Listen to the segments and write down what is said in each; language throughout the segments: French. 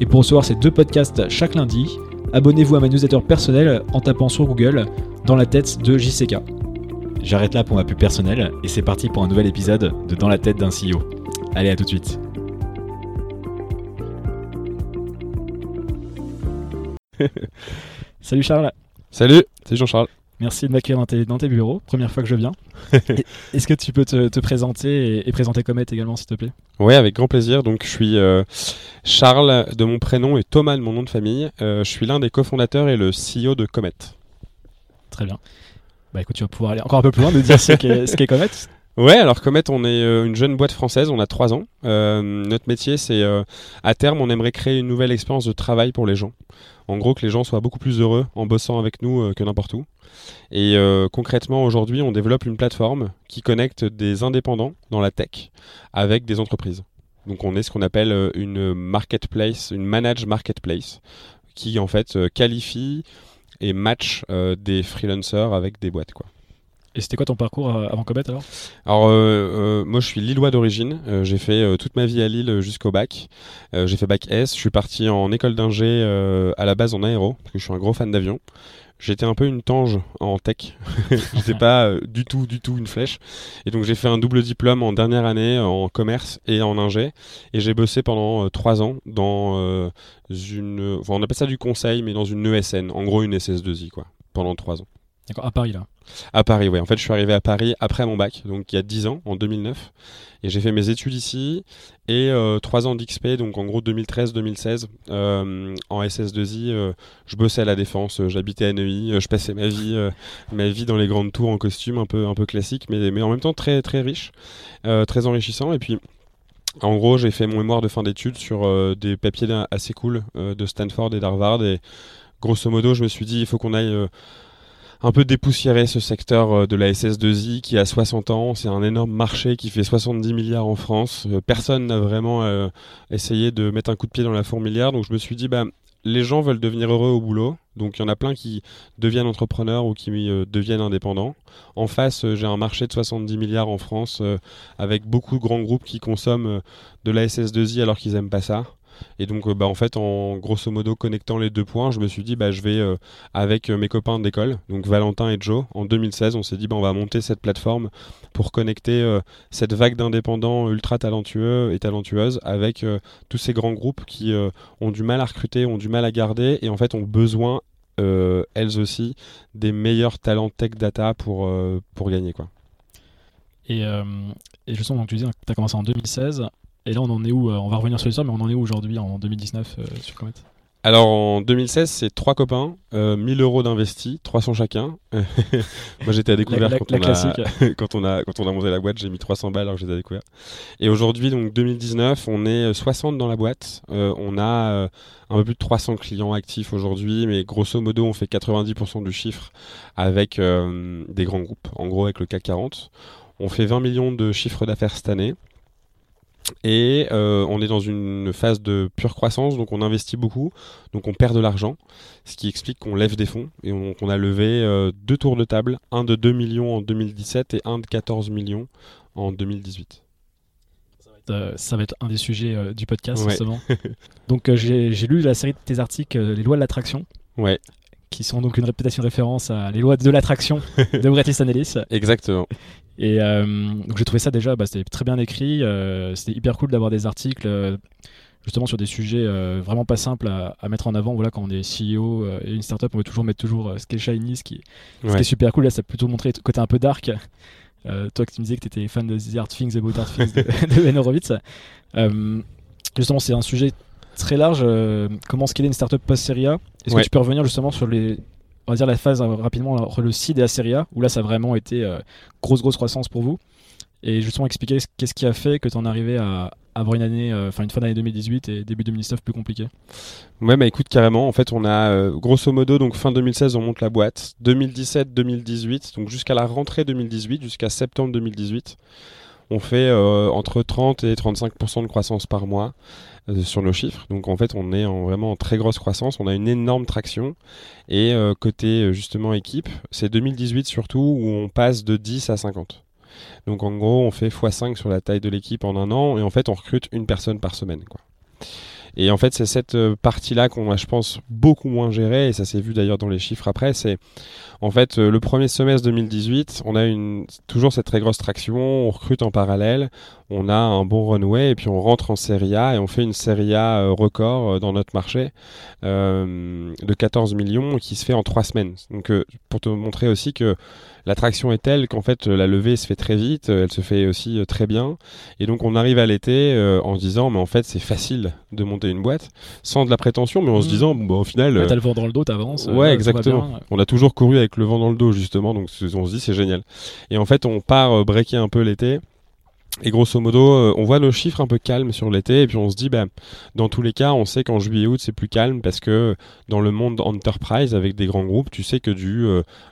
Et pour recevoir ces deux podcasts chaque lundi, abonnez-vous à ma newsletter personnelle en tapant sur Google Dans la tête de JCK. J'arrête là pour ma pub personnelle et c'est parti pour un nouvel épisode de Dans la tête d'un CEO. Allez, à tout de suite. Salut Charles. Salut, c'est Jean-Charles. Merci de m'accueillir dans tes, bureaux. Première fois que je viens. Est-ce que tu peux te, présenter et, présenter Comet également, s'il te plaît? Oui, avec grand plaisir. Donc, je suis euh, Charles de mon prénom et Thomas de mon nom de famille. Euh, je suis l'un des cofondateurs et le CEO de Comet. Très bien. Bah écoute, tu vas pouvoir aller encore un peu plus loin, de dire ce qu'est Comet. Ouais, alors Comet, on est euh, une jeune boîte française, on a trois ans. notre métier, c'est à terme, on aimerait créer une nouvelle expérience de travail pour les gens. En gros, que les gens soient beaucoup plus heureux en bossant avec nous que n'importe où. Et euh, concrètement, aujourd'hui, on développe une plateforme qui connecte des indépendants dans la tech avec des entreprises. Donc on est ce qu'on appelle euh, une marketplace, une managed marketplace, qui en fait euh, qualifie et match des freelancers avec des boîtes. Quoi. Et c'était quoi ton parcours avant Comet alors? Alors moi je suis lillois d'origine, j'ai fait toute ma vie à Lille jusqu'au bac. j'ai fait bac S, je suis parti en école d'ingé à la base en aéro, parce que je suis un gros fan d'avion. J'étais un peu une tange en tech. J'étais pas euh, du tout, du tout une flèche. Et donc j'ai fait un double diplôme en dernière année en commerce et en ingé. Et j'ai bossé pendant euh, trois ans dans euh, une, enfin on appelle ça du conseil, mais dans une ESN, en gros une SS2I quoi, pendant trois ans. D'accord, à Paris là. À Paris, oui. En fait, je suis arrivé à Paris après mon bac, donc il y a 10 ans, en 2009. Et j'ai fait mes études ici et euh, 3 ans d'XP, donc en gros 2013-2016. Euh, en SS2I, euh, je bossais à la Défense, j'habitais à Neuilly, je passais ma vie, ma vie dans les grandes tours en costume, un peu, un peu classique, mais, mais en même temps très, très riche, très enrichissant. Et puis. En gros, j'ai fait mon mémoire de fin d'études sur des papiers assez cool de Stanford et d'Harvard. Et grosso modo, je me suis dit, il faut qu'on aille un peu dépoussiérer ce secteur euh, de la SS2I qui a 60 ans. C'est un énorme marché qui fait 70 milliards en France. Euh, personne n'a vraiment euh, essayé de mettre un coup de pied dans la fourmilière. Donc je me suis dit, bah, les gens veulent devenir heureux au boulot. Donc il y en a plein qui deviennent entrepreneurs ou qui deviennent indépendants. En face, j'ai un marché de 70 milliards en France avec beaucoup de grands groupes qui consomment de la SS2I alors qu'ils n'aiment pas ça. Et donc, euh, bah, en fait, en grosso modo connectant les deux points, je me suis dit, bah, je vais euh, avec euh, mes copains d'école, donc Valentin et Joe, en 2016, on s'est dit, bah, on va monter cette plateforme pour connecter cette vague d'indépendants ultra talentueux et talentueuses avec tous ces grands groupes qui ont du mal à recruter, ont du mal à garder et en fait ont besoin, elles aussi, des meilleurs talents tech data pour, pour gagner. Quoi. Et, et justement, donc, tu dis tu as commencé en 2016. Et là, on en est où euh, On va revenir sur l'histoire, mais on en est où aujourd'hui, en 2019, euh, sur Comet? Alors en 2016, c'est trois copains, 1000 euh, euros d'investis, 300 chacun. Moi j'étais à découvert quand, on a, quand, on a, quand on a monté la boîte, j'ai mis 300 balles alors que j'étais à découvert. Et aujourd'hui, donc 2019, on est 60 dans la boîte. on a un peu plus de 300 clients actifs aujourd'hui, mais grosso modo, on fait 90% du chiffre avec des grands groupes, en gros avec le CAC 40. On fait 20 millions de chiffres d'affaires cette année. Et euh, on est dans une phase de pure croissance, donc on investit beaucoup, donc on perd de l'argent, ce qui explique qu'on lève des fonds. Et on, a levé euh, deux tours de table, un de 2 millions en 2017 et un de 14 millions en 2018. Euh, ça va être, un des sujets du podcast, justement. donc j'ai lu la série de tes articles, Les lois de l'attraction. Ouais qui sont donc une réputation référence à les lois de l'attraction de Bret Easton Ellis. Exactement. Et euh, donc j'ai trouvé ça déjà, bah, c'était très bien écrit, euh, c'était hyper cool d'avoir des articles euh, justement sur des sujets vraiment pas simples à, mettre en avant. Voilà, quand on est CEO et une startup, on veut toujours mettre toujours ce qui est shiny, ce qui, est super cool. Là, ça a plutôt montré le côté un peu dark. toi qui me disais que tu étais fan de The Art Things About Art Things de, de Ben Horowitz. justement, c'est un sujet très large. comment scaler une startup post-série Est-ce que tu peux revenir justement sur les on va dire la phase euh, rapidement entre le seed et la série A, où là ça a vraiment été euh, grosse grosse croissance pour vous. Et justement expliquer qu'est-ce qui a fait que tu en arrivé à, avoir une année, enfin une fin d'année 2018 et début 2019 plus compliqué? Ouais, bah écoute, carrément. En fait, on a grosso modo, donc fin 2016, on monte la boîte. 2017-2018, donc jusqu'à la rentrée 2018, jusqu'à septembre 2018 on fait entre 30 et 35% de croissance par mois. Euh, sur nos chiffres. Donc en fait, on est en, vraiment en très grosse croissance. On a une énorme traction. Et euh, côté euh, justement équipe, c'est 2018 surtout où on passe de 10 à 50. Donc en gros, on fait x5 sur la taille de l'équipe en un an et en fait, on recrute une personne par semaine. Quoi. Et en fait, c'est cette partie-là qu'on a, je pense, beaucoup moins gérée, et ça s'est vu d'ailleurs dans les chiffres après, c'est en fait, euh, le premier semestre 2018, on a toujours cette très grosse traction, on recrute en parallèle, on a un bon runway et puis on rentre en Serie A et on fait une Serie A euh, record euh, dans notre marché de 14 millions qui se fait en trois semaines. Donc pour te montrer aussi que l'attraction est telle qu'en fait la levée se fait très vite, elle se fait aussi très bien et donc on arrive à l'été en se disant mais en fait c'est facile de monter une boîte sans de la prétention mais en se mmh. disant bon bah, au final ouais, t'as le vent dans le dos t'avances ouais exactement on a toujours couru avec le vent dans le dos justement, donc on se dit c'est génial. Et en fait on part euh, breaker un peu l'été. Et grosso modo, euh, on voit nos chiffres un peu calmes sur l'été, et puis on se dit, bah, dans tous les cas, on sait qu'en juillet-août, c'est plus calme, parce que dans le monde enterprise, avec des grands groupes, tu sais que du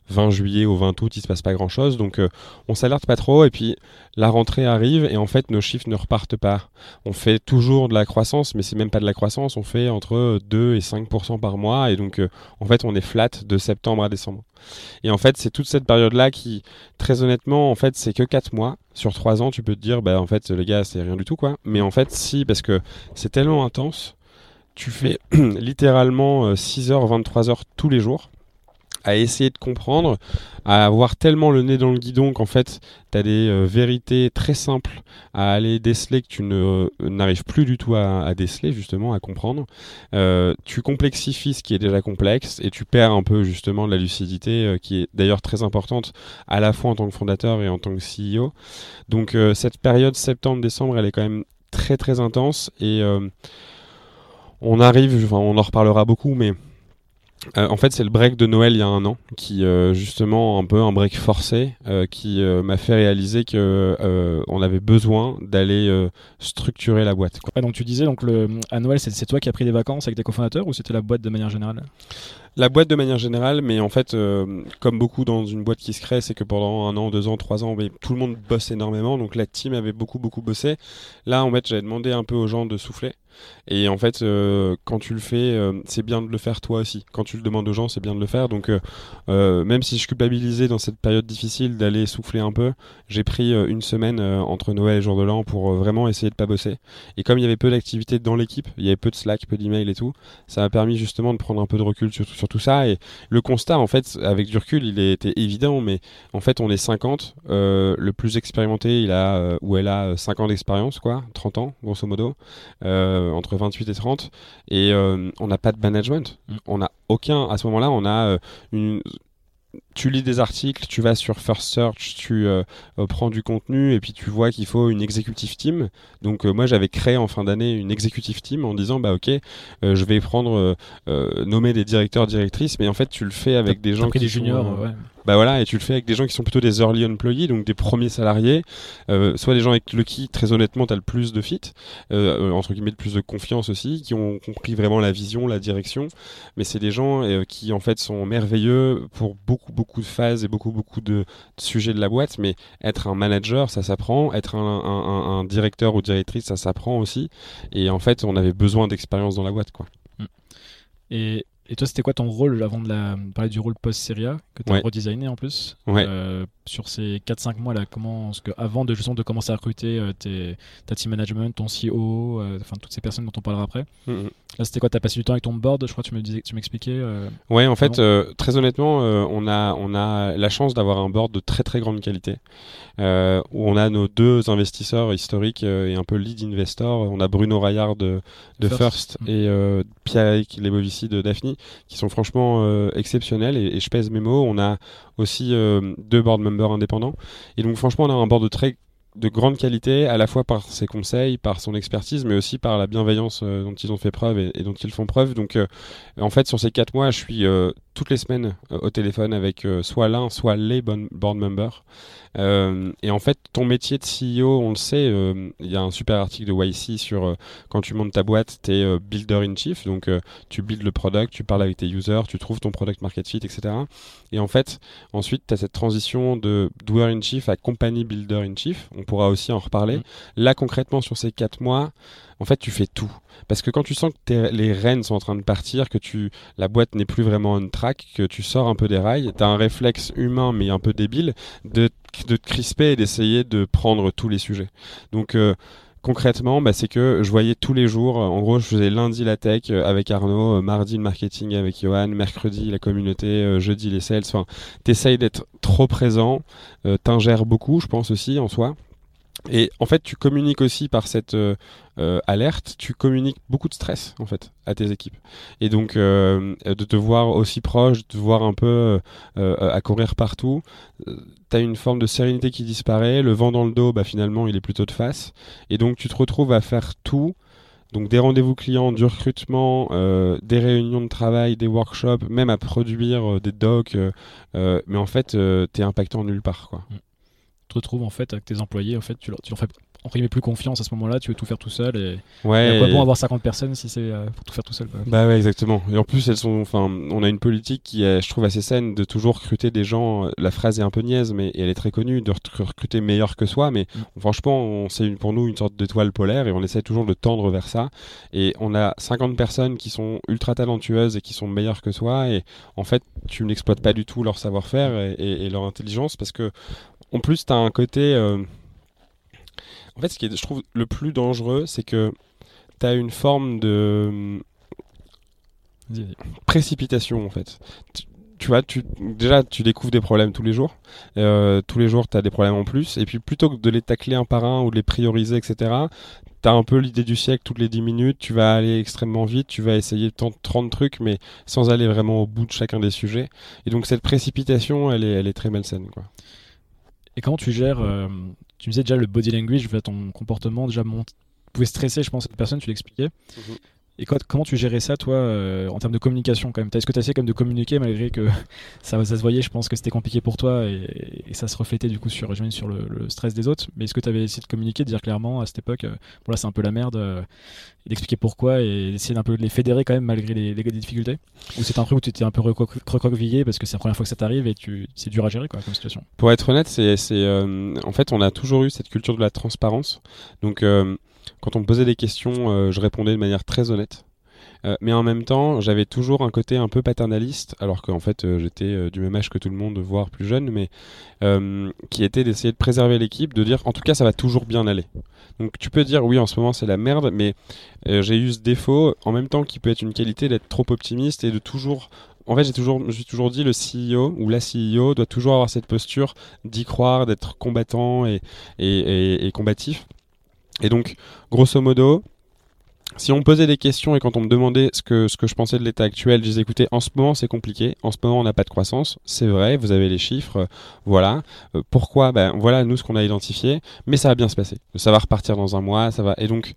20 euh, juillet au 20 août, il se passe pas grand-chose, donc on s'alerte pas trop, et puis la rentrée arrive, et en fait, nos chiffres ne repartent pas. On fait toujours de la croissance, mais c'est même pas de la croissance, on fait entre 2 et 5% par mois, et donc, en fait, on est flat de septembre à décembre. Et en fait, c'est toute cette période-là qui, très honnêtement, en fait, c'est que 4 mois. Sur 3 ans, tu peux te dire, bah en fait, les gars, c'est rien du tout, quoi. Mais en fait, si, parce que c'est tellement intense, tu fais littéralement 6h, euh, 23h tous les jours à essayer de comprendre, à avoir tellement le nez dans le guidon qu'en fait, tu as des euh, vérités très simples à aller déceler que tu euh, n'arrives plus du tout à, déceler, justement, à comprendre. Euh, tu complexifies ce qui est déjà complexe et tu perds un peu, justement, de la lucidité qui est d'ailleurs très importante à la fois en tant que fondateur et en tant que CEO. Donc, cette période septembre-décembre, elle est quand même très très intense et on arrive, enfin, on en reparlera beaucoup, mais euh, en fait, c'est le break de Noël il y a un an, qui euh, justement un peu un break forcé, euh, qui m'a fait réaliser que on avait besoin d'aller structurer la boîte. donc tu disais donc à Noël, c'est toi qui as pris des vacances avec tes cofondateurs ou c'était la boîte de manière générale? La boîte de manière générale, mais en fait, comme beaucoup dans une boîte qui se crée, c'est que pendant un an, deux ans, trois ans, tout le monde bosse énormément, donc la team avait beaucoup, beaucoup bossé. Là, en fait, j'avais demandé un peu aux gens de souffler. Et en fait, euh, quand tu le fais, euh, c'est bien de le faire toi aussi. Quand tu le demandes aux gens, c'est bien de le faire. Donc, euh, même si je culpabilisais dans cette période difficile d'aller souffler un peu, j'ai pris une semaine entre Noël et jour de l'an pour vraiment essayer de pas bosser. Et comme il y avait peu d'activité dans l'équipe, il y avait peu de Slack, peu d'emails et tout, ça m'a permis justement de prendre un peu de recul sur, sur, tout ça. Et le constat, en fait, avec du recul, il était évident, mais en fait, on est 50. le plus expérimenté, il a ou elle a 5 ans d'expérience, quoi, 30 ans, grosso modo. Euh, entre 28 et 30 et euh, on n'a pas de management. Mm. On n'a aucun. À ce moment-là, on a euh, une tu lis des articles, tu vas sur First Search, tu prends du contenu et puis tu vois qu'il faut une executive team. Donc moi j'avais créé en fin d'année une executive team en disant bah ok je vais prendre nommer des directeurs directrices mais en fait tu le fais avec des gens qui des juniors bah voilà, et tu le fais avec des gens qui sont plutôt des early employees, donc des premiers salariés, euh, soit des gens avec le qui, très honnêtement, tu as le plus de fit, euh, entre guillemets, le plus de confiance aussi, qui ont compris vraiment la vision, la direction, mais c'est des gens euh, qui en fait sont merveilleux pour beaucoup, beaucoup de phases et beaucoup, beaucoup de, sujets de la boîte, mais être un manager, ça s'apprend, être un, un, un, directeur ou directrice, ça s'apprend aussi, et en fait, on avait besoin d'expérience dans la boîte, quoi. Et et toi, c'était quoi ton rôle avant de la... parler du rôle post-Seria que tu as redesigné en plus? Euh, Sur ces 4-5 mois là, comment, que avant de, justement, de commencer à recruter euh, tes, ta team management, ton CEO, euh, enfin toutes ces personnes dont on parlera après. Mm-hmm. Là, c'était quoi Tu as passé du temps avec ton board Je crois que tu me disais, tu m'expliquais. ouais, en fait, très honnêtement, on, a, on a la chance d'avoir un board de très très grande qualité. où on a nos deux investisseurs historiques et un peu lead investor. On a Bruno Raillard de, de First, mm. et Pierre-Eric Lebovici de Daphne qui sont franchement euh, exceptionnels et, je pèse mes mots. On a aussi euh, deux board members indépendants et donc franchement on a un board de très de grande qualité, à la fois par ses conseils, par son expertise, mais aussi par la bienveillance euh, dont ils ont fait preuve et, dont ils font preuve. Donc, en fait, sur ces quatre mois, je suis toutes les semaines au téléphone avec soit l'un, soit les board members. et en fait, ton métier de CEO, on le sait, il y a un super article de YC sur quand tu montes ta boîte, tu es builder in chief, donc tu builds le product, tu parles avec tes users, tu trouves ton product market fit, etc. Et en fait, ensuite, tu as cette transition de doer in chief à company builder in chief. On pourra aussi en reparler. Mmh. Là, concrètement, sur ces quatre mois, en fait, tu fais tout. Parce que quand tu sens que les rênes sont en train de partir, que tu, la boîte n'est plus vraiment on track, que tu sors un peu des rails, tu as un réflexe humain mais un peu débile de, de te crisper et d'essayer de prendre tous les sujets. Donc, euh, concrètement, bah, c'est que je voyais tous les jours, en gros, je faisais lundi la tech euh, avec Arnaud, euh, mardi le marketing avec Johan, mercredi la communauté, jeudi les sales. Enfin, t'essayes d'être trop présent, t'ingères beaucoup, je pense aussi en soi. Et en fait, tu communiques aussi par cette euh, euh, alerte, tu communiques beaucoup de stress en fait à tes équipes. Et donc euh, de te voir aussi proche, de te voir un peu à courir partout, tu as une forme de sérénité qui disparaît, le vent dans le dos, bah, finalement, il est plutôt de face. Et donc tu te retrouves à faire tout. Donc des rendez-vous clients, du recrutement, des réunions de travail, des workshops, même à produire des docs. mais en fait, tu es impacté en nulle part. Quoi. Mm te retrouves en fait avec tes employés, en fait, tu leur, tu leur fais entre plus confiance à ce moment-là, tu veux tout faire tout seul et, ouais, et quoi bon avoir 50 personnes si c'est euh, pour tout faire tout seul Bah ouais, exactement. Et en plus, elles sont, enfin, on a une politique qui est, je trouve, assez saine de toujours recruter des gens. Euh, la phrase est un peu niaise, mais elle est très connue de recruter meilleur que soi. Mais mm. franchement, c'est pour nous une sorte d'étoile polaire et on essaie toujours de tendre vers ça. Et on a 50 personnes qui sont ultra talentueuses et qui sont meilleures que soi. Et en fait, tu n'exploites pas du tout leur savoir-faire et, et, leur intelligence parce que en plus, tu as un côté. Euh, en fait, ce qui est, je trouve, le plus dangereux, c'est que tu as une forme de précipitation, en fait. Tu, vois, tu, déjà, tu découvres des problèmes tous les jours. Euh, tous les jours, tu as des problèmes en plus. Et puis, plutôt que de les tacler un par un ou de les prioriser, etc., tu as un peu l'idée du siècle toutes les 10 minutes. Tu vas aller extrêmement vite. Tu vas essayer de 30 trucs, mais sans aller vraiment au bout de chacun des sujets. Et donc, cette précipitation, elle est, elle est très malsaine. Quoi. Et comment tu gères, euh, tu me disais déjà le body language, ton comportement déjà monte, pouvait stresser, je pense, cette personne, tu l'expliquais. Mhm. Et comment tu gérais ça, toi, euh, en termes de communication quand même? Est-ce que tu as essayé de communiquer malgré que ça, se voyait Je pense que c'était compliqué pour toi et, ça se reflétait du coup sur, sur le, stress des autres. Mais est-ce que tu avais essayé de communiquer, de dire clairement à cette époque, euh, bon là c'est un peu la merde, euh, d'expliquer pourquoi et d'essayer d'un peu de les fédérer quand même malgré les, difficultés? Ou c'est un truc où tu étais un peu recroquevillé parce que c'est la première fois que ça t'arrive et c'est dur à gérer comme situation? Pour être honnête, c'est, en fait on a toujours eu cette culture de la transparence. Donc quand on me posait des questions, euh, je répondais de manière très honnête. Euh, mais en même temps, j'avais toujours un côté un peu paternaliste, alors qu'en fait euh, j'étais du même âge que tout le monde, voire plus jeune, mais qui était d'essayer de préserver l'équipe, de dire en tout cas ça va toujours bien aller. Donc tu peux dire oui en ce moment c'est la merde, mais j'ai eu ce défaut en même temps qui peut être une qualité d'être trop optimiste et de toujours en fait, j'ai toujours, j'ai toujours dit le CEO ou la CEO doit toujours avoir cette posture d'y croire, d'être combattant et, et, et combatif. Et donc, grosso modo, si on me posait des questions et quand on me demandait ce que, ce que je pensais de l'état actuel, je disais écoutez, en ce moment c'est compliqué, en ce moment on n'a pas de croissance, c'est vrai, vous avez les chiffres, voilà. Euh, pourquoi? Ben voilà nous ce qu'on a identifié, mais ça va bien se passer. Ça va repartir dans un mois, ça va. Et donc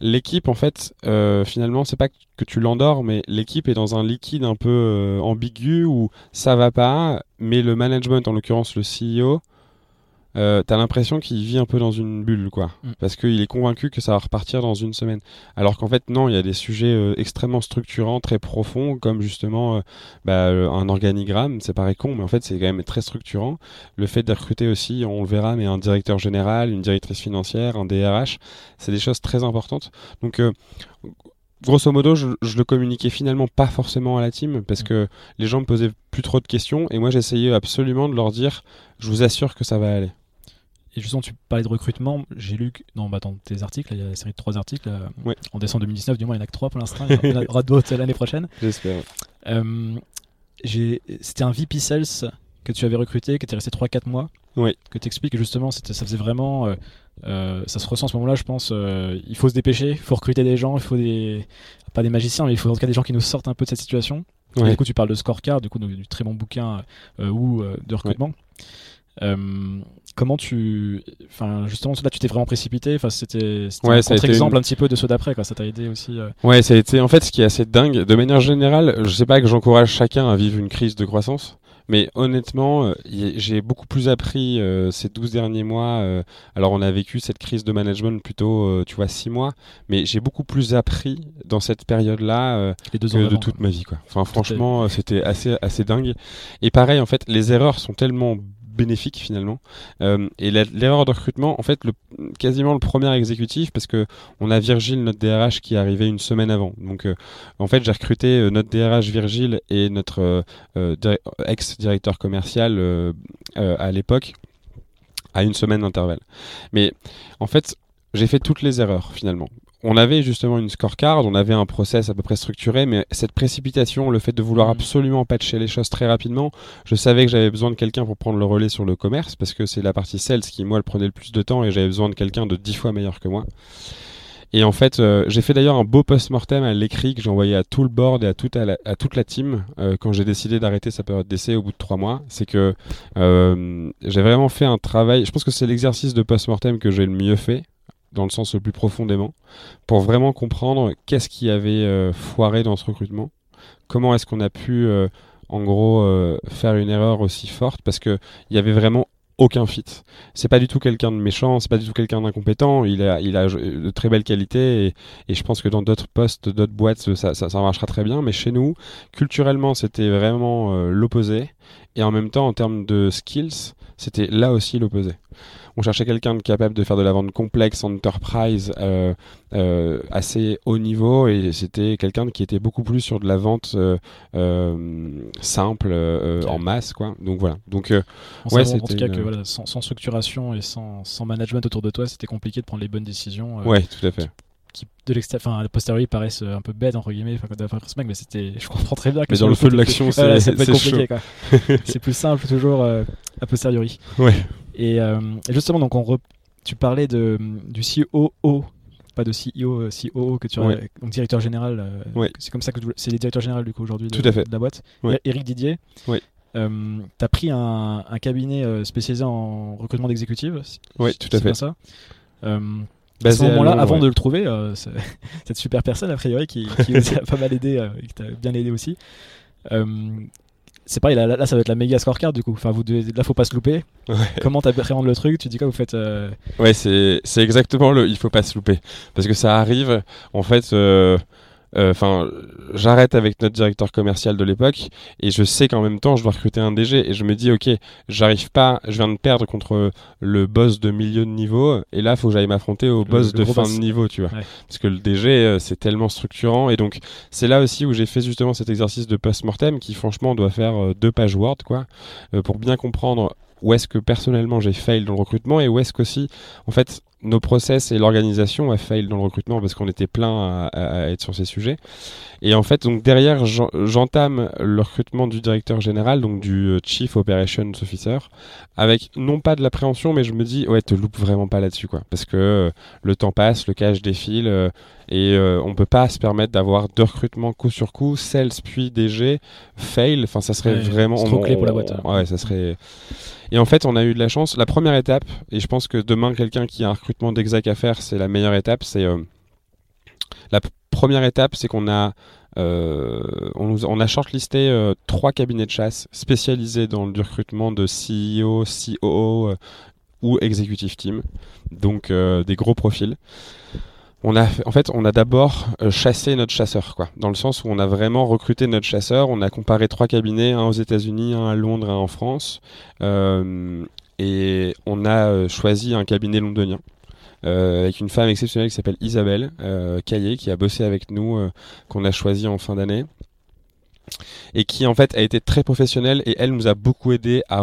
l'équipe en fait, euh, finalement c'est pas que tu l'endors, mais l'équipe est dans un liquide un peu euh, ambigu où ça va pas, mais le management, en l'occurrence le CEO, euh, t'as l'impression qu'il vit un peu dans une bulle, quoi. Mm. Parce qu'il est convaincu que ça va repartir dans une semaine. Alors qu'en fait, non, il y a des sujets euh, extrêmement structurants, très profonds, comme justement euh, bah, un organigramme. C'est pareil con, mais en fait, c'est quand même très structurant. Le fait de recruter aussi, on le verra, mais un directeur général, une directrice financière, un DRH, c'est des choses très importantes. Donc, grosso modo, je, le communiquais finalement pas forcément à la team parce mm. que les gens me posaient plus trop de questions et moi j'essayais absolument de leur dire je vous assure que ça va aller. Et justement, tu parlais de recrutement. J'ai lu dans, bah, dans, tes articles, il y a une série de trois articles. Euh, en décembre 2019, du moins, il n'y en a que trois pour l'instant. Il y en aura d'autres l'année prochaine. J'espère. Euh, c'était un VP Sales que tu avais recruté, qui était resté 3-4 mois. Oui. Que tu expliques justement, ça faisait vraiment. Euh, ça se ressent en ce moment-là, je pense. il faut se dépêcher, il faut recruter des gens, il faut des. Pas des magiciens, mais il faut en tout cas des gens qui nous sortent un peu de cette situation. du coup, tu parles de scorecard, du coup, du, très bon bouquin ou de recrutement. Comment tu. Enfin, justement, là, tu t'es vraiment précipité. Enfin, c'était Ouais, un contre-exemple une- un petit peu de ceux d'après, quoi. Ça t'a aidé aussi. euh. Ouais, ça a été en fait ce qui est assez dingue. De manière générale, je sais pas que j'encourage chacun à vivre une crise de croissance, mais honnêtement, euh, j'ai beaucoup plus appris euh, ces 12 derniers mois. euh, alors, on a vécu cette crise de management plutôt, euh, tu vois, 6 mois, mais j'ai beaucoup plus appris dans cette période-là euh, que de toute ma vie, quoi. Enfin, franchement, euh, c'était assez, assez dingue. Et pareil, en fait, les erreurs sont tellement bénéfiques finalement. Euh, et l'erreur de recrutement, en fait, le, quasiment le premier exécutif, parce que on a Virgile, notre DRH, qui est arrivé une semaine avant. Donc, euh, en fait, j'ai recruté euh, notre DRH Virgile et notre dir- ex-directeur commercial à l'époque à une semaine d'intervalle. Mais en fait, j'ai fait toutes les erreurs finalement. On avait justement une scorecard, on avait un process à peu près structuré, mais cette précipitation, le fait de vouloir Mhm. absolument patcher les choses très rapidement, je savais que j'avais besoin de quelqu'un pour prendre le relais sur le commerce, parce que c'est la partie sales qui, moi, le prenait le plus de temps, et j'avais besoin de quelqu'un de dix fois meilleur que moi. Et en fait, euh, j'ai fait d'ailleurs un beau post-mortem à l'écrit que j'ai envoyé à tout le board et à toute, à la, à toute la team euh, quand j'ai décidé d'arrêter sa période d'essai au bout de trois mois. C'est que euh, j'ai vraiment fait un travail. Je pense que c'est l'exercice de post-mortem que j'ai le mieux fait, dans le sens le plus profondément, pour vraiment comprendre qu'est-ce qui avait euh, foiré dans ce recrutement. Comment est-ce qu'on a pu, euh, en gros, euh, faire une erreur aussi forte parce que il y avait vraiment aucun fit. C'est pas du tout quelqu'un de méchant, c'est pas du tout quelqu'un d'incompétent. Il a, il a de très belles qualités et, je pense que dans d'autres postes, d'autres boîtes, ça, marchera très bien. Mais chez nous, culturellement, c'était vraiment l'opposé. Et en même temps, en termes de skills, c'était là aussi l'opposé. On cherchait quelqu'un de capable de faire de la vente complexe, enterprise, euh, euh, assez haut niveau, et c'était quelqu'un qui était beaucoup plus sur de la vente euh, euh, simple, euh, en masse, quoi. Donc voilà. Donc On Ouais, en tout cas que voilà, sans, sans structuration et sans, sans management autour de toi, c'était compliqué de prendre les bonnes décisions. ouais, tout à fait. Qui, de l'extérieur, enfin, a posteriori paraissent un peu bêtes entre guillemets, enfin, ce mec, mais c'était, je comprends très bien. que Mais dans le feu de l'action, c'est compliqué. c'est plus simple toujours euh, a posteriori. Ouais. Et, euh, et justement, donc on re- tu parlais de, du COO, pas de CEO, euh, COO que tu as, donc directeur général. euh, Ouais. C'est comme ça que tu- c'est les directeurs généraux du coup aujourd'hui de, la boîte. Ouais. Eric Didier. Euh, t'as pris un, un cabinet spécialisé en recrutement d'exécutifs. c'est- Ouais, tout à fait. ça. Euh, à ce moment-là, avant de le trouver, cette super personne a priori qui, qui vous a pas mal aidé, et qui t'a bien aidé aussi. C'est pareil, là, ça va être la méga scorecard du coup. Enfin, vous devez, là, faut pas se louper. Ouais. Comment t'appréhendes le truc? Tu dis quoi? Vous faites euh, Ouais, c'est c'est exactement le. Il faut pas se louper parce que ça arrive. En fait, euh, enfin, j'arrête avec notre directeur commercial de l'époque et je sais qu'en même temps, je dois recruter un DG et je me dis, ok, j'arrive pas. Je viens de perdre contre le boss de milieu de niveau et là, faut que j'aille m'affronter au boss le de fin boss. de niveau, tu vois. Ouais. Parce que le DG, euh, c'est tellement structurant et donc c'est là aussi où j'ai fait justement cet exercice de post-mortem qui, franchement, doit faire euh, deux pages Word, quoi, euh, pour bien comprendre où est-ce que personnellement j'ai fail dans le recrutement et où est-ce qu'aussi, en fait, nos process et l'organisation a fail dans le recrutement parce qu'on était plein à, être sur ces sujets. Et en fait, donc derrière, j'en- j'entame le recrutement du directeur général, donc du euh, Chief Operations Officer, avec non pas de l'appréhension, mais je me dis, ouais, te loupe vraiment pas là-dessus, quoi. Parce que euh, le temps passe, le cash défile, euh, et euh, on peut pas se permettre d'avoir deux recrutements coup sur coup, sales puis DG, fail, enfin, ça serait Ouais, vraiment. c'est trop on- clé pour la on- boîte. Ouais, ça serait. Et en fait, on a eu de la chance. La première étape, et je pense que demain, quelqu'un qui a un recrutement d'exac à faire, c'est la meilleure étape. C'est euh, la première étape, c'est qu'on a euh, on, on a shortlisté euh, trois cabinets de chasse spécialisés dans le recrutement de CEO, COO euh, ou executive team, donc des gros profils. On a, en fait, on a d'abord chassé notre chasseur, quoi, dans le sens où on a vraiment recruté notre chasseur. On a comparé trois cabinets, un aux États-Unis, un à Londres, un en France, et on a choisi un cabinet londonien. Euh, avec une femme exceptionnelle qui s'appelle Isabelle euh, Caillé, qui a bossé avec nous, euh, qu'on a choisi en fin d'année, et qui en fait a été très professionnelle et elle nous a beaucoup aidé à,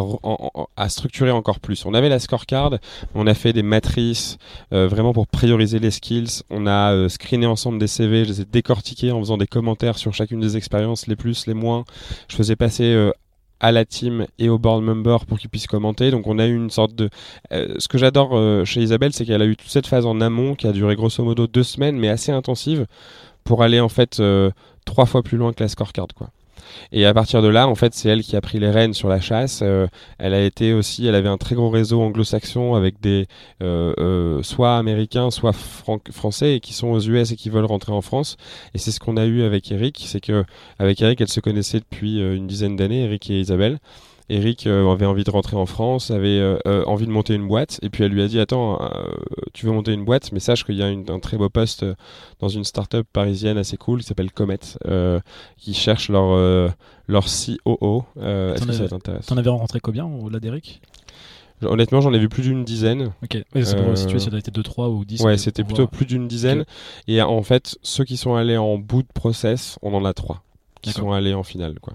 structurer encore plus. On avait la scorecard, on a fait des matrices euh, vraiment pour prioriser les skills, on a screené ensemble des CV, je les ai décortiqués en faisant des commentaires sur chacune des expériences, les plus, les moins. Je faisais passer à la team et au board member pour qu'ils puissent commenter. Donc on a eu une sorte de... euh, ce que j'adore euh, chez Isabelle, c'est qu'elle a eu toute cette phase en amont qui a duré grosso modo deux semaines, mais assez intensive, pour aller en fait euh, trois fois plus loin que la scorecard. Quoi. Et à partir de là, en fait, c'est elle qui a pris les rênes sur la chasse. Euh, elle a été aussi, elle avait un très gros réseau anglo-saxon avec des euh, euh, soit américains, soit français et qui sont aux US et qui veulent rentrer en France. Et c'est ce qu'on a eu avec Eric, c'est que avec Eric, elle se connaissait depuis une dizaine d'années, Eric et Isabelle. Eric euh, avait envie de rentrer en France, avait euh, euh, envie de monter une boîte, et puis elle lui a dit Attends, tu veux monter une boîte, mais sache qu'il y a un très beau poste dans une start-up parisienne assez cool qui s'appelle Comet, qui cherche leur, leur COO. Est-ce que ça t'intéresse? T'en avais rencontré combien au-delà d'Eric? Honnêtement, j'en ai vu plus d'une dizaine. Ok, c'est pour situer, ça doit être 2, 3 ou 10. Ouais, c'était plutôt plus d'une dizaine. Et en fait, ceux qui sont allés en bout de process, on en a 3 qui sont allés en finale. quoi.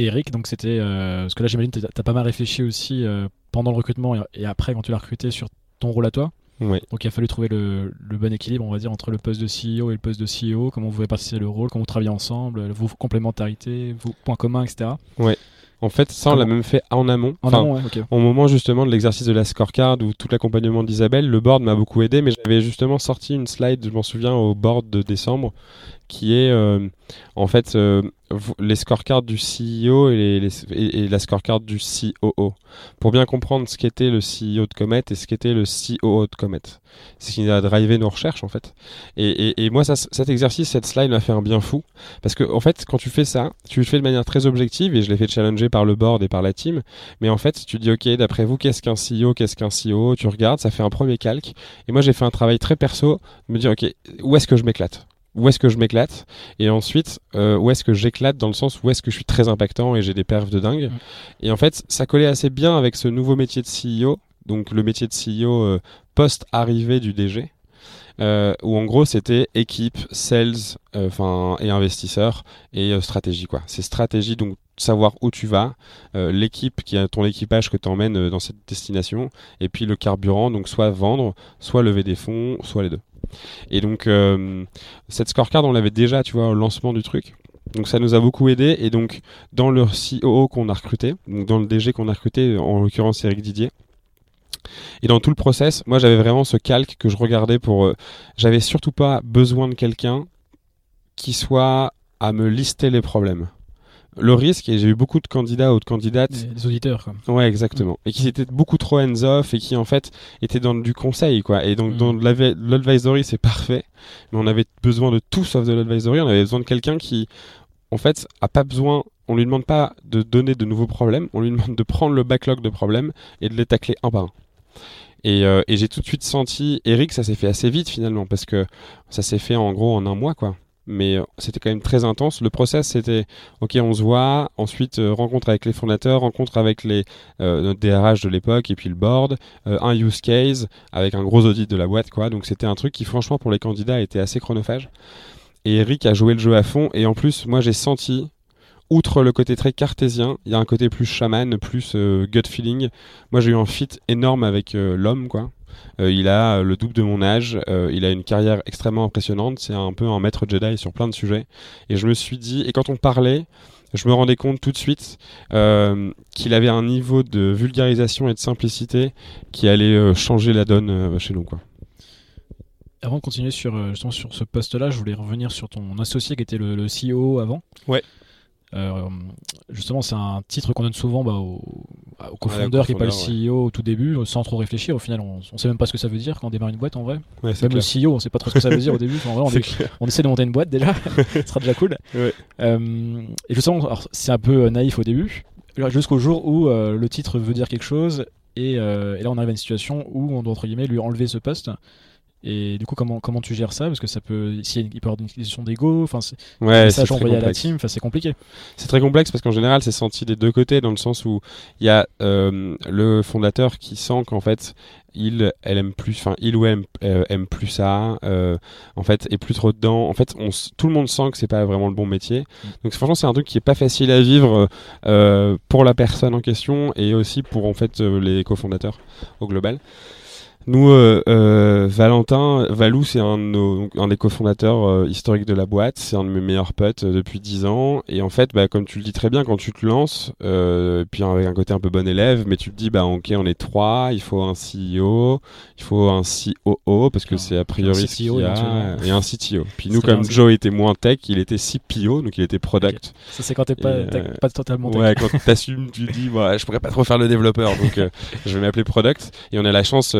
Et Eric, donc c'était. Euh, parce que là, j'imagine, tu as pas mal réfléchi aussi euh, pendant le recrutement et, après, quand tu l'as recruté, sur ton rôle à toi. Oui. Donc il a fallu trouver le, bon équilibre, on va dire, entre le poste de CEO et le poste de CEO, comment vous répartissez le rôle, comment vous travaillez ensemble, vos complémentarités, vos points communs, etc. Oui. En fait, ça, on l'a même fait en amont. En amont, ouais, Au moment justement de l'exercice de la scorecard ou tout l'accompagnement d'Isabelle, le board m'a beaucoup aidé, mais j'avais justement sorti une slide, je m'en souviens, au board de décembre, qui est euh, en fait euh, les scorecards du CEO et, la scorecard du COO. Pour bien comprendre ce qu'était le CEO de Comet et ce qu'était le COO de Comet. C'est ce qui a drivé nos recherches en fait. Et, moi, cet exercice, cette slide m'a fait un bien fou. Parce que en fait, quand tu fais ça, tu le fais de manière très objective et je l'ai fait challenger par le board et par la team. Mais en fait, tu dis, OK, d'après vous, qu'est-ce qu'un CEO, qu'est-ce qu'un COO Tu regardes, ça fait un premier calque. Et moi, j'ai fait un travail très perso de me dire, OK, où est-ce que je m'éclate? Où est-ce que je m'éclate et ensuite euh, où est-ce que j'éclate dans le sens où est-ce que je suis très impactant et j'ai des perfs de dingue mm. et en fait ça collait assez bien avec ce nouveau métier de CEO donc le métier de CEO euh, post arrivée du DG euh, où en gros c'était équipe, sales, enfin et investisseur et stratégie quoi. C'est stratégie donc savoir où tu vas, l'équipe qui a ton équipage que tu emmènes dans cette destination et puis le carburant donc soit vendre, soit lever des fonds, soit les deux. Et donc, euh, cette scorecard, on l'avait déjà, tu vois, au lancement du truc. Donc ça nous a beaucoup aidé. Et donc dans le COO qu'on a recruté, dans le DG qu'on a recruté, en l'occurrence Eric Didier, et dans tout le process, moi j'avais vraiment ce calque que je regardais pour... Euh, j'avais surtout pas besoin de quelqu'un qui soit à me lister les problèmes le risque, et j'ai eu beaucoup de candidats ou de candidates. Des, auditeurs, quoi. Ouais, exactement. Et qui étaient beaucoup trop hands-off et qui, en fait, étaient dans du conseil, quoi. Et donc, mm. dans l'advisory, c'est parfait. Mais on avait besoin de tout sauf de l'advisory. On avait besoin de quelqu'un qui, en fait, a pas besoin. On lui demande pas de donner de nouveaux problèmes. On lui demande de prendre le backlog de problèmes et de les tacler un par un. Et, euh, et j'ai tout de suite senti, Eric, ça s'est fait assez vite finalement, parce que ça s'est fait en gros en un mois, quoi mais euh, c'était quand même très intense. Le process, c'était OK, on se voit, ensuite euh, rencontre avec les fondateurs, rencontre avec les euh, notre DRH de l'époque et puis le board, un use case avec un gros audit de la boîte, quoi. Donc c'était un truc qui, franchement, pour les candidats, était assez chronophage. Et Eric a joué le jeu à fond. Et en plus, moi, j'ai senti, outre le côté très cartésien, il y a un côté plus chaman, plus gut feeling. Moi, j'ai eu un fit énorme avec l'homme, quoi. Euh, il a euh, le double de mon âge, euh, il a une carrière extrêmement impressionnante, c'est un peu un maître Jedi sur plein de sujets. Et je me suis dit, et quand on parlait, je me rendais compte tout de suite qu'il avait un niveau de vulgarisation et de simplicité qui allait changer la donne chez nous. Quoi. Avant de continuer sur ce poste-là, je voulais revenir sur ton associé qui était le, le CEO avant. Ouais. Euh, justement, c'est un titre qu'on donne souvent bah, au, au cofondeur qui n'est pas le CEO au tout début, sans trop réfléchir. Au final, on, ne sait même pas ce que ça veut dire quand on démarre une boîte en vrai. même le CEO, on sait pas trop ce que ça veut dire au début. on, essaie de monter une boîte déjà, ce sera déjà cool. Euh, et justement, c'est un peu euh, naïf au début, jusqu'au jour où le titre veut dire quelque chose. Et, et, là, on arrive à une situation où on doit entre guillemets lui enlever ce poste et du coup, comment, comment tu gères ça? Parce que ça peut, s'il peut y avoir une question d'ego, enfin, ouais, ça envoyé à la team, enfin, c'est compliqué. C'est très complexe parce qu'en général, c'est senti des deux côtés, dans le sens où il y a euh, le fondateur qui sent qu'en fait, il, elle aime plus, enfin, il ou elle euh, aime, plus ça, euh, en fait, est plus trop dedans. En fait, on, tout le monde sent que c'est pas vraiment le bon métier. Mm. Donc, franchement, c'est un truc qui est pas facile à vivre pour la personne en question et aussi pour en fait les cofondateurs au global. Nous, euh, euh, Valentin, Valou, c'est un, de nos- un des cofondateurs euh, historiques de la boîte. C'est un de mes meilleurs potes euh, depuis 10 ans. Et en fait, bah, comme tu le dis très bien, quand tu te lances, euh, puis avec un côté un peu bon élève, mais tu te dis, bah, ok, on est trois, il faut un CEO, il faut un COO, parce que Un- c'est a priori un ce CTO y a, et un CTO. Puis nous, comme Joe était moins tech, il était CPO, donc il était product. Ça, c'est quand t'es pas, pas totalement tech. Ouais, quand t'assumes, tu dis, ouais, je pourrais pas trop faire le développeur, donc euh, je vais m'appeler Product. Et on a la chance,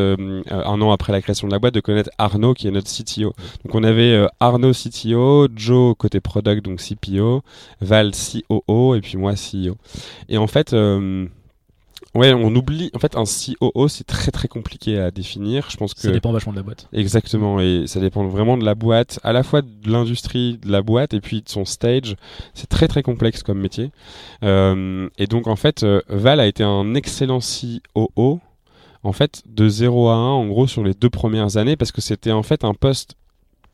un an après la création de la boîte, de connaître Arnaud, qui est notre CTO. Donc on avait euh, Arnaud CTO, Joe côté Product, donc CPO, Val COO, et puis moi CEO. Et en fait, euh, ouais, on oublie, en fait, un COO, c'est très très compliqué à définir. Je pense que Ça dépend vachement de la boîte. Exactement, et ça dépend vraiment de la boîte, à la fois de l'industrie de la boîte et puis de son stage. C'est très très complexe comme métier. Euh, et donc en fait, euh, Val a été un excellent COO, en fait, de 0 à 1 en gros sur les deux premières années, parce que c'était en fait un poste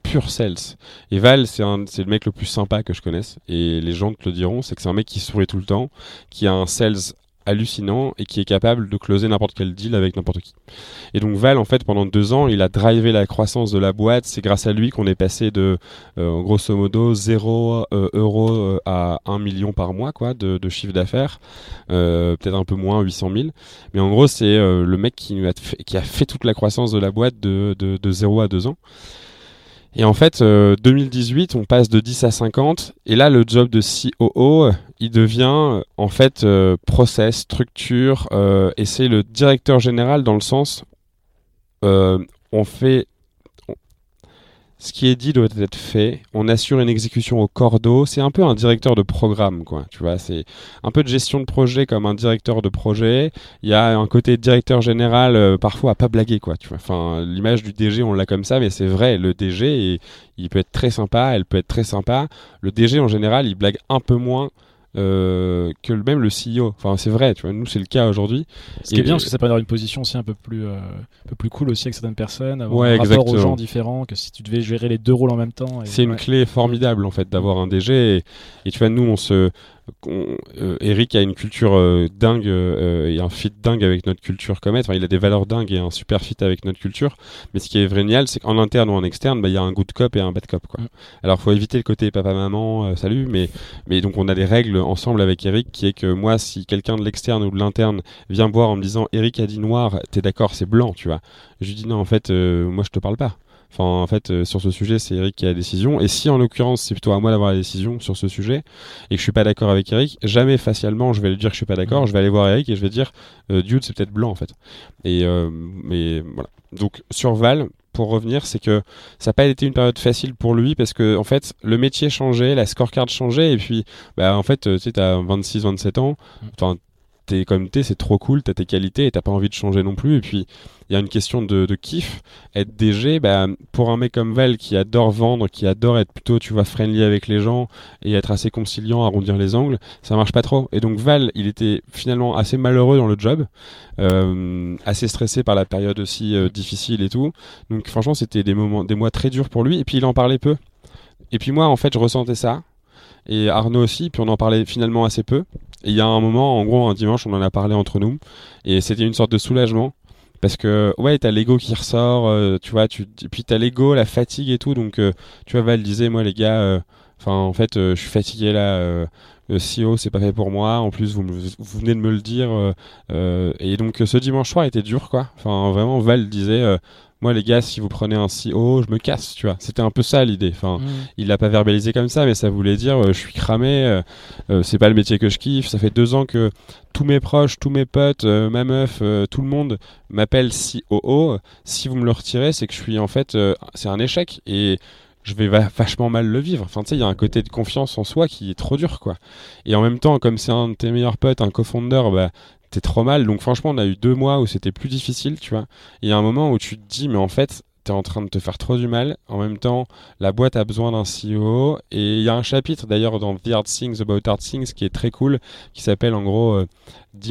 pur sales. Et Val, c'est le mec le plus sympa que je connaisse, et les gens te le diront, c'est que c'est un mec qui sourit tout le temps, qui a un sales hallucinant et qui est capable de closer n'importe quel deal avec n'importe qui. Et donc Val, en fait, pendant deux ans, il a drivé la croissance de la boîte. C'est grâce à lui qu'on est passé de, euh, grosso modo, 0 euh, euros euh, à 1 million par mois quoi, de, de chiffre d'affaires. Euh, Peut-être un peu moins, 800 000. Mais en gros, c'est euh, le mec qui, a fait, qui a fait toute la croissance de la boîte de, de, de 0 à 2 ans. Et en fait, euh, 2018, on passe de 10 à 50. Et là, le job de COO, il devient euh, en fait euh, process, structure. euh, et c'est le directeur général dans le sens, euh, on fait ce qui est dit doit être fait. On assure une exécution au cordeau. C'est un peu un directeur de programme, quoi. Tu vois, c'est un peu de gestion de projet comme un directeur de projet. Il y a un côté directeur général euh, parfois à pas blaguer, quoi. Enfin, l'image du DG, on l'a comme ça, mais c'est vrai. Le DG, et, il peut être très sympa, elle peut être très sympa. Le DG en général, il blague un peu moins. Euh, que même le CEO. Enfin, c'est vrai, tu vois. Nous, c'est le cas aujourd'hui. Ce qui est bien, parce que ça peut avoir une position aussi un peu plus, euh, un peu plus cool aussi avec certaines personnes, avoir Ouais, un rapport aux gens différents que si tu devais gérer les deux rôles en même temps. C'est une clé formidable en fait d'avoir un DG et, et tu vois nous on se on- euh, Eric a une culture euh, dingue euh, et un fit dingue avec notre culture Comet. Enfin, il a des valeurs dingues et un super fit avec notre culture. Mais ce qui est génial, c'est qu'en interne ou en externe, bah, il y a un good cop et un bad cop. Quoi. Alors, faut éviter le côté papa-maman, salut. Mais, mais donc, on a des règles ensemble avec Eric qui est que moi, si quelqu'un de l'externe ou de l'interne vient me voir en me disant Eric a dit noir, t'es d'accord, c'est blanc, tu vois. Je lui dis non, en fait, moi, je te parle pas. Enfin, en fait, euh, sur ce sujet, c'est Eric qui a la décision. Et si, en l'occurrence, c'est plutôt à moi d'avoir la décision sur ce sujet et que je suis pas d'accord avec Eric, jamais facialement je vais lui dire que je suis pas d'accord. Je vais aller voir Eric et je vais dire, euh, Dude, c'est peut-être blanc en fait. Et euh, mais voilà. Donc sur Val, pour revenir, c'est que ça n'a pas été une période facile pour lui parce que en fait, le métier changeait, la scorecard changeait et puis, bah en fait, euh, tu sais, t'as 26, 27 ans. Enfin, t'es comme t'es, c'est trop cool, t'as tes qualités et t'as pas envie de changer non plus. Et puis, il y a une question de, kiff. Être DG, bah, pour un mec comme Val qui adore vendre, qui adore être plutôt, tu vois, friendly avec les gens et être assez conciliant, arrondir les angles, ça marche pas trop. Et donc Val, il était finalement assez malheureux dans le job, euh, assez stressé par la période aussi euh, difficile et tout. Donc franchement, c'était des moments, des mois très durs pour lui. Et puis il en parlait peu. Et puis moi, en fait, je ressentais ça. Et Arnaud aussi. Puis on en parlait finalement assez peu. Et il y a un moment, en gros, un dimanche, on en a parlé entre nous. Et c'était une sorte de soulagement. Parce que, ouais, t'as l'ego qui ressort, euh, tu vois, puis t'as l'ego, la fatigue et tout. Donc, euh, tu vois, Val disait, moi, les gars, euh, enfin, en fait, je suis fatigué là. le CEO, c'est pas fait pour moi. En plus, vous, venez de me le dire. et donc, ce dimanche soir était dur, quoi. Enfin, vraiment, Val disait, moi, les gars, si vous prenez un CEO, je me casse, tu vois. C'était un peu ça l'idée. Enfin, Mmh. il l'a pas verbalisé comme ça, mais ça voulait dire euh, je suis cramé, euh, euh, c'est pas le métier que je kiffe. Ça fait deux ans que tous mes proches, tous mes potes, euh, ma meuf, tout le monde m'appelle COO. Si vous me le retirez, c'est que je suis en fait, c'est un échec et je vais va- vachement mal le vivre. Enfin, tu sais, il y a un côté de confiance en soi qui est trop dur, quoi. Et en même temps, comme c'est un de tes meilleurs potes, un co-founder, bah, trop mal. Donc, franchement, on a eu deux mois où c'était plus difficile, tu vois. Il y a un moment où tu te dis, mais en fait, t'es en train de te faire trop du mal. En même temps, la boîte a besoin d'un CEO. Et il y a un chapitre d'ailleurs dans The Hard Things About Hard Things qui est très cool, qui s'appelle en gros euh,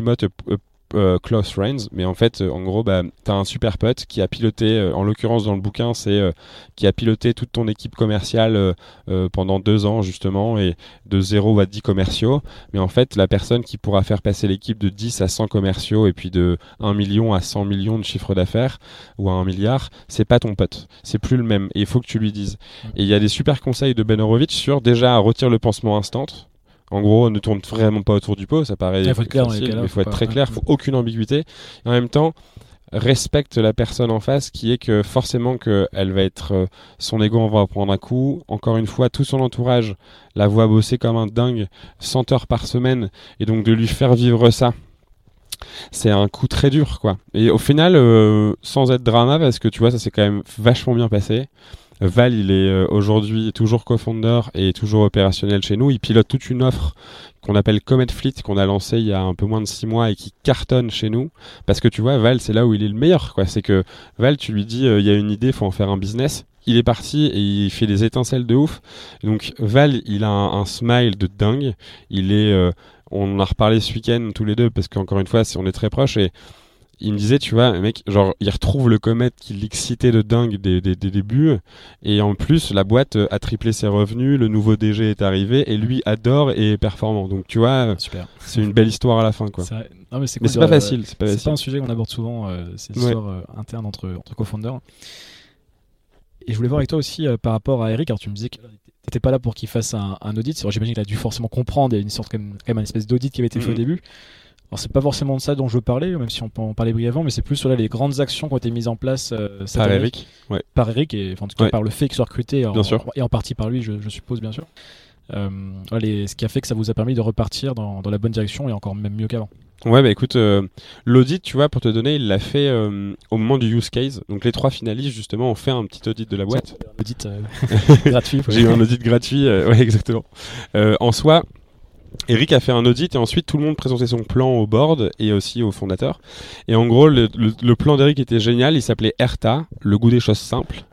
a euh, close friends, mais en fait, euh, en gros, bah, tu as un super pote qui a piloté, euh, en l'occurrence dans le bouquin, c'est qui a piloté toute ton équipe commerciale pendant deux ans, justement, et de 0 à 10 commerciaux. Mais en fait, la personne qui pourra faire passer l'équipe de 10 à 100 commerciaux et puis de 1 million à 100 millions de chiffre d'affaires ou à 1 milliard, c'est pas ton pote. C'est plus le même. Et il faut que tu lui dises. Et il y a des super conseils de Ben Horowitz sur déjà retire le pansement instant en gros, ne tourne vraiment pas autour du pot, ça paraît il faut être clair, mais il faut être très clair, il faut aucune ambiguïté. Et en même temps, respecte la personne en face qui est que forcément que elle va être euh, son ego en va prendre un coup. Encore une fois tout son entourage la voit bosser comme un dingue 100 heures par semaine. Et donc de lui faire vivre ça c'est un coup très dur quoi. Et au final euh, sans être drama parce que tu vois ça s'est quand même vachement bien passé Val, il est euh, aujourd'hui toujours co-founder et toujours opérationnel chez nous. Il pilote toute une offre qu'on appelle Comet Fleet, qu'on a lancé il y a un peu moins de six mois et qui cartonne chez nous. Parce que tu vois, Val, c'est là où il est le meilleur. C'est que Val, tu lui dis, euh, il y a une idée, faut en faire un business. Il est parti et il fait des étincelles de ouf. Donc Val, il a un, smile de dingue. Il est, euh, on en a reparlé ce week-end tous les deux parce qu'encore une fois, on est très proches et il me disait, tu vois, mec, genre, il retrouve le comète qui l'excitait de dingue des, des, débuts, et en plus, la boîte a triplé ses revenus, le nouveau DG est arrivé, et lui adore et est performant. Donc, tu vois, c'est une belle histoire à la fin, quoi. Non, mais c'est pas facile. C'est pas, pas, un sujet qu'on aborde souvent, euh, cette histoire euh, interne entre, entre co-founders. Et je voulais voir avec toi aussi euh, par rapport à Eric, alors tu me disais que t'étais pas là pour qu'il fasse un, audit. J'imagine qu'il a dû forcément comprendre, il y a une sorte, quand même, quand même une espèce d'audit qui avait été fait au mm. début. Alors c'est pas forcément de ça dont je veux parler, même si on peut en parler brièvement, mais c'est plus sur les grandes actions qui ont été mises en place euh, par Eric, par Eric et en tout cas par le fait qu'il soit recruté, bien sûr. et en partie par lui, je, suppose bien sûr. Euh, ce qui a fait que ça vous a permis de repartir dans, la bonne direction et encore même mieux qu'avant. Ouais, bah écoute, euh, l'audit, tu vois, pour te donner, il l'a fait au moment du use case. Donc les trois finalistes, justement, ont fait un petit audit de la boîte. Un audit gratuit. J'ai eu un audit gratuit, ouais, exactement. en soi, Eric a fait un audit et ensuite tout le monde présentait son plan au board et aussi au fondateur. Et en gros, le, plan d'Eric était génial. Il s'appelait ERTA, le goût des choses simples,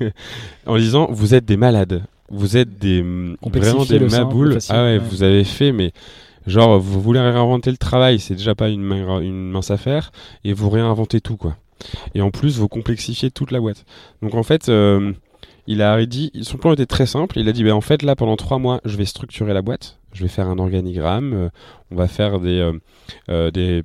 en disant vous êtes des malades, vous êtes des vraiment des maboules. ah ouais, vous avez fait mais genre vous voulez réinventer le travail, c'est déjà pas une, une mince affaire et vous réinventez tout quoi. Et en plus, vous complexifiez toute la boîte. Donc en fait. Euh, il a dit, son plan était très simple. Il a dit, ben, en fait, là, pendant trois mois, je vais structurer la boîte je vais faire un organigramme, euh, on va faire des, euh, euh, des,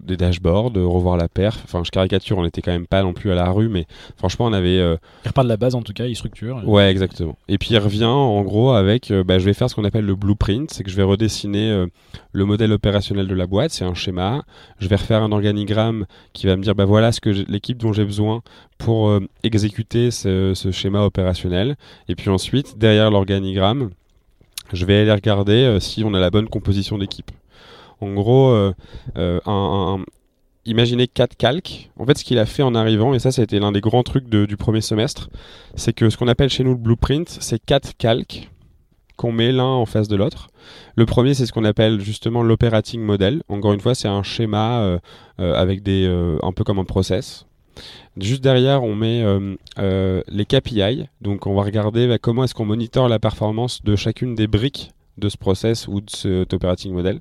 des dashboards, revoir la perf. Enfin, je caricature, on n'était quand même pas non plus à la rue, mais franchement, on avait. Il repart de la base en tout cas, il structure. Ouais, exactement. Et puis il revient en gros avec bah, je vais faire ce qu'on appelle le blueprint, c'est que je vais redessiner le modèle opérationnel de la boîte, c'est un schéma. Je vais refaire un organigramme qui va me dire bah voilà ce que l'équipe dont j'ai besoin pour exécuter ce, ce schéma opérationnel. Et puis ensuite, derrière l'organigramme, je vais aller regarder euh, si on a la bonne composition d'équipe. En gros, euh, euh, imaginez quatre calques. En fait, ce qu'il a fait en arrivant, et ça, ça a été l'un des grands trucs du premier semestre, c'est que ce qu'on appelle chez nous le blueprint, c'est quatre calques qu'on met l'un en face de l'autre. Le premier, c'est ce qu'on appelle justement l'operating model. Encore une fois, c'est un schéma avec des, un peu comme un process. Juste derrière, on met euh, euh, les KPI. Donc, on va regarder bah, comment est-ce qu'on monitore la performance de chacune des briques de ce process ou de cet operating model.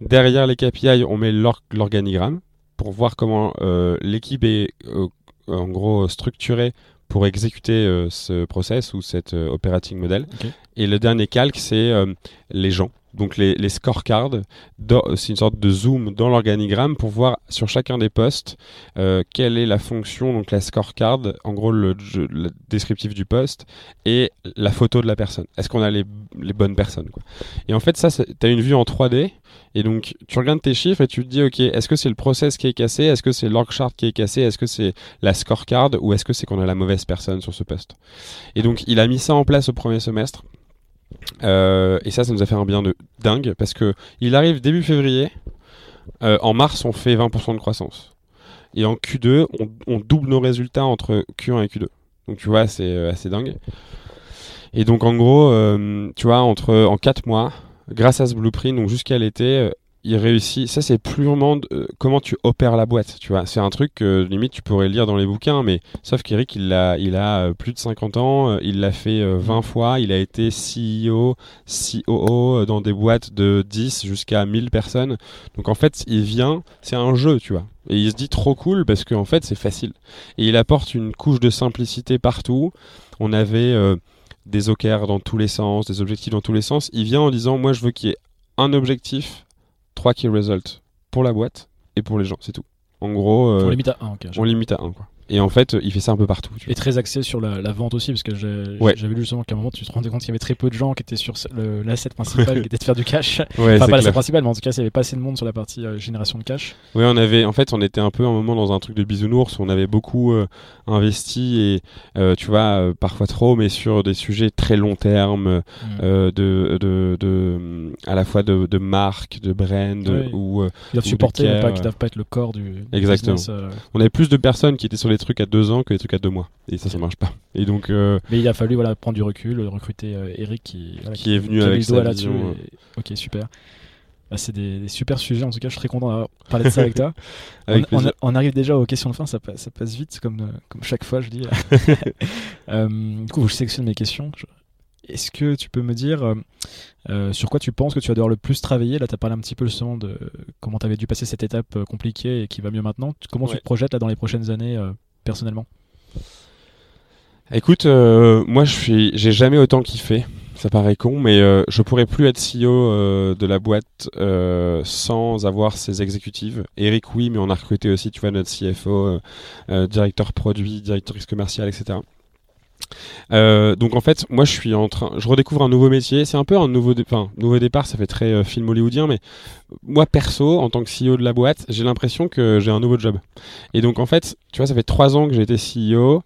Derrière les KPI, on met l'organigramme pour voir comment euh, l'équipe est en gros structurée pour exécuter ce process ou cet operating model. Et le dernier calque, c'est les gens donc les, scorecards, c'est une sorte de zoom dans l'organigramme pour voir sur chacun des postes euh, quelle est la fonction, donc la scorecard, en gros le, descriptif du poste, et la photo de la personne. Est-ce qu'on a les, bonnes personnes. Et en fait, ça, tu as une vue en 3D, et donc tu regardes tes chiffres et tu te dis, ok, est-ce que c'est le process qui est cassé, est-ce que c'est l'org chart qui est cassé, est-ce que c'est la scorecard, ou est-ce que c'est qu'on a la mauvaise personne sur ce poste? Et donc il a mis ça en place au premier semestre. Euh, et ça, ça nous a fait un bien de dingue parce que il arrive début février. Euh, en mars, on fait 20% de croissance. Et en Q2, on, double nos résultats entre Q1 et Q2. Donc tu vois, c'est euh, assez dingue. Et donc en gros, tu vois, entre en 4 mois, grâce à ce blueprint, donc jusqu'à l'été, il réussit. Ça, c'est purement de- euh, comment tu opères la boîte. Tu vois, c'est un truc que limite tu pourrais lire dans les bouquins, mais sauf qu'Eric, il a, il a euh, plus de 50 ans, euh, il l'a fait euh, 20 fois, il a été CEO, COO dans des boîtes de 10 jusqu'à 1000 personnes. Donc en fait, il vient, c'est un jeu, tu vois. Et il se dit trop cool parce qu'en fait, c'est facile. Et il apporte une couche de simplicité partout. On avait des OKR dans tous les sens, des objectifs dans tous les sens. Il vient en disant, moi, je veux qu'il y ait un objectif, trois key results pour la boîte et pour les gens, c'est tout. En gros, euh, On limite à 1, ok. on limite à un, quoi. Et en fait, il fait ça un peu partout. tu vois. Et très axé sur la, la vente aussi, parce que j'ai- Ouais. j'avais lu justement qu'à un moment tu te rendais compte qu'il y avait très peu de gens qui étaient sur l'asset principal, qui était de faire du cash. Ouais, Enfin, pas l'asset principal, mais en tout cas, il n'y avait pas assez de monde sur la partie euh, génération de cash. Oui, on avait, en fait, on était un peu un moment dans un truc de bisounours. où On avait beaucoup euh, investi et, euh, tu vois, parfois trop, mais sur des sujets très long terme, Mm. de, de, de, à la fois de, de marque, de brand, ou Ils doivent supporter, mais pas, qui doivent pas être le corps du, Exactement. business, on avait plus de personnes qui étaient sur les trucs à deux ans que les trucs à deux mois. Et ça, ça marche pas. Et donc, euh, Mais il a fallu voilà, prendre du recul, recruter euh, Eric qui, voilà, Qui est venu qui avec sa là-dessus. vision, et- Ok, super. Bah, c'est des, des super sujets, en tout cas, je suis très content d'avoir parlé de ça avec toi. avec on, on- plaisir. on arrive déjà aux questions de fin, ça, passe- ça passe vite, comme, euh, comme chaque fois, je dis. Euh, du coup, je sélectionne mes questions. Est-ce que tu peux me dire euh, sur quoi tu penses que tu vas devoir le plus travailler? Là, tu as parlé un petit peu justement de comment tu avais dû passer cette étape compliquée et qui va mieux maintenant. Comment tu te projettes là, dans les prochaines années, personnellement Écoute, euh, moi, je suis, j'ai jamais autant kiffé. Ça paraît con, mais euh, je pourrais plus être CEO euh, de la boîte sans avoir ses exécutives. Eric, oui, mais on a recruté aussi, tu vois, notre CFO, directeur produit, directrice commerciale, etc. Euh, donc en fait, moi je suis en train, je redécouvre un nouveau métier. C'est un peu un nouveau, nouveau départ. Ça fait très euh, film hollywoodien, mais moi perso, en tant que CEO de la boîte, j'ai l'impression que j'ai un nouveau job. Et donc en fait, tu vois, ça fait trois ans que j'ai été CEO.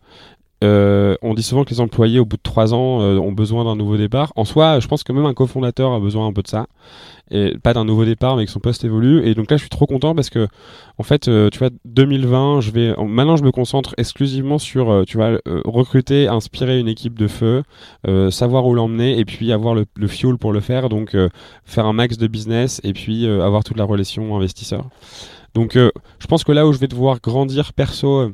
Euh, on dit souvent que les employés, au bout de trois ans, euh, ont besoin d'un nouveau départ. En soi, je pense que même un cofondateur a besoin un peu de ça. Et pas d'un nouveau départ, mais que son poste évolue. Et donc là, je suis trop content parce que, en fait, euh, tu vois, 2020, je vais, maintenant, je me concentre exclusivement sur, euh, tu vois, euh, recruter, inspirer une équipe de feu, euh, savoir où l'emmener, et puis avoir le, le fuel pour le faire. Donc, faire un max de business, et puis avoir toute la relation investisseur. Donc, je pense que là où je vais devoir grandir perso.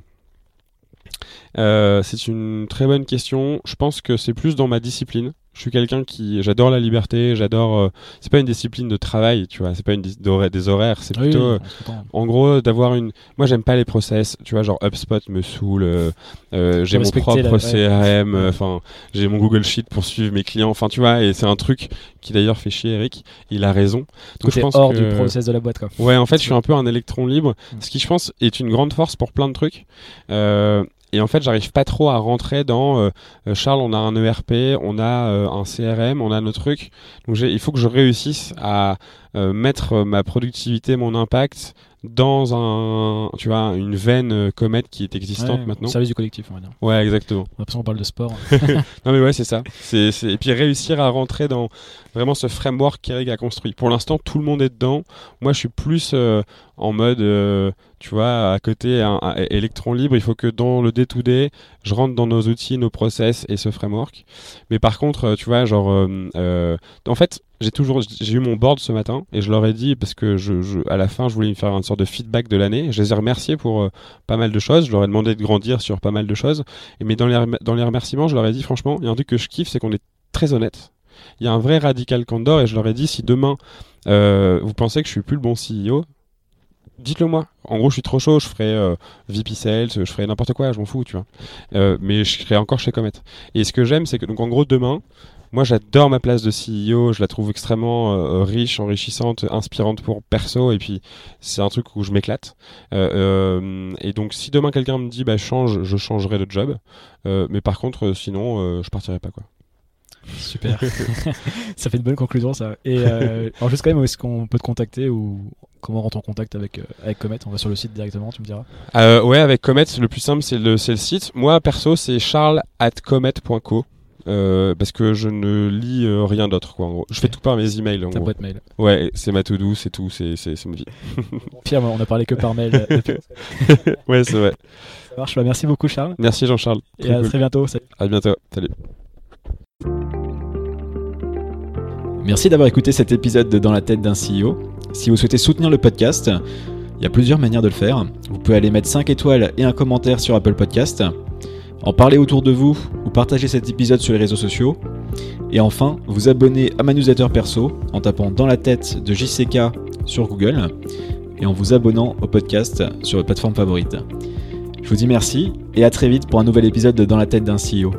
Euh, c'est une très bonne question. Je pense que c'est plus dans ma discipline. Je suis quelqu'un qui j'adore la liberté, j'adore. euh, c'est pas une discipline de travail, tu vois. C'est pas une des horaires. C'est Oui, plutôt, oui, euh, en gros, d'avoir une. Moi, j'aime pas les process. Tu vois, genre HubSpot me saoule. euh, euh, j'ai mon propre la-. CRM. Enfin, j'ai mon Google Sheet pour suivre mes clients. Enfin, tu vois, et c'est un truc qui d'ailleurs fait chier Eric. Il a raison. Donc, Côté hors du process de la boîte, quoi. Ouais, en fait, je suis un peu un électron libre, ce qui, je pense, est une grande force pour plein de trucs. Euh, et en fait, j'arrive pas trop à rentrer dans euh, euh, Charles, on a un ERP, on a euh, un CRM, on a nos trucs. Donc, il faut que je réussisse à euh, mettre ma productivité, mon impact dans un, tu vois, une veine Comet qui est existante Ouais, maintenant. au service du collectif, on va dire. Ouais, exactement. On a l'impression qu'on parle de sport. Non mais ouais, c'est ça. Et puis réussir à rentrer dans vraiment ce framework qu'Eric a construit. Pour l'instant, tout le monde est dedans. Moi, je suis plus en mode, tu vois, à côté, un, un libre. Il faut que dans le day-to-day, je rentre dans nos outils, nos process et ce framework. Mais par contre, euh, tu vois, genre, euh, euh, en fait, j'ai toujours, j'ai eu mon board ce matin et je leur ai dit parce que à la fin, je voulais me faire une sorte de feedback de l'année. Je les ai remerciés pour pas mal de choses. Je leur ai demandé de grandir sur pas mal de choses. Et mais dans les, dans les remerciements, je leur ai dit franchement, il y a un truc que je kiffe, c'est qu'on est très honnête. Il y a un vrai radical candor et je leur ai dit si demain vous pensez que je suis plus le bon CEO, dites-le moi. En gros, je suis trop chaud, je ferai euh, VP Sales, je ferai n'importe quoi, je m'en fous, tu vois. Euh, mais je serai encore chez Comet. Et ce que j'aime, c'est que donc en gros demain, moi j'adore ma place de CEO, je la trouve extrêmement euh, riche, enrichissante, inspirante pour perso, et puis c'est un truc où je m'éclate. Euh, euh, et donc si demain quelqu'un me dit bah change, je changerai de job. Euh, mais par contre, sinon, je partirai pas quoi. Super. ça fait une bonne conclusion, ça. Et euh, alors, juste quand même, où est-ce qu'on peut te contacter ou comment on rentre en contact avec, euh, avec Comet? On va sur le site directement, tu me diras. Euh, ouais, avec Comet, le plus simple, c'est le, le site. Moi, perso, c'est charles at comet.co. Euh, parce que je ne lis euh, rien d'autre quoi en gros. Je fais tout par mes emails en Ta gros. boîte mail. Ouais, c'est ma to do, c'est tout, c'est c'est ma vie. Pierre, on a parlé que par mail. Ouais, c'est vrai. Ça marche. Bah, merci beaucoup, Charles. Merci Jean-Charles. Et à cool. très bientôt. Salut. À bientôt. Salut. Merci d'avoir écouté cet épisode de Dans la tête d'un CEO. Si vous souhaitez soutenir le podcast, il y a plusieurs manières de le faire. Vous pouvez aller mettre 5 étoiles et un commentaire sur Apple Podcast, en parler autour de vous ou partager cet épisode sur les réseaux sociaux. Et enfin, vous abonner à ma newsletter perso en tapant dans la tête de JCK sur Google et en vous abonnant au podcast sur votre plateforme favorite. Je vous dis merci et à très vite pour un nouvel épisode de Dans la tête d'un CEO.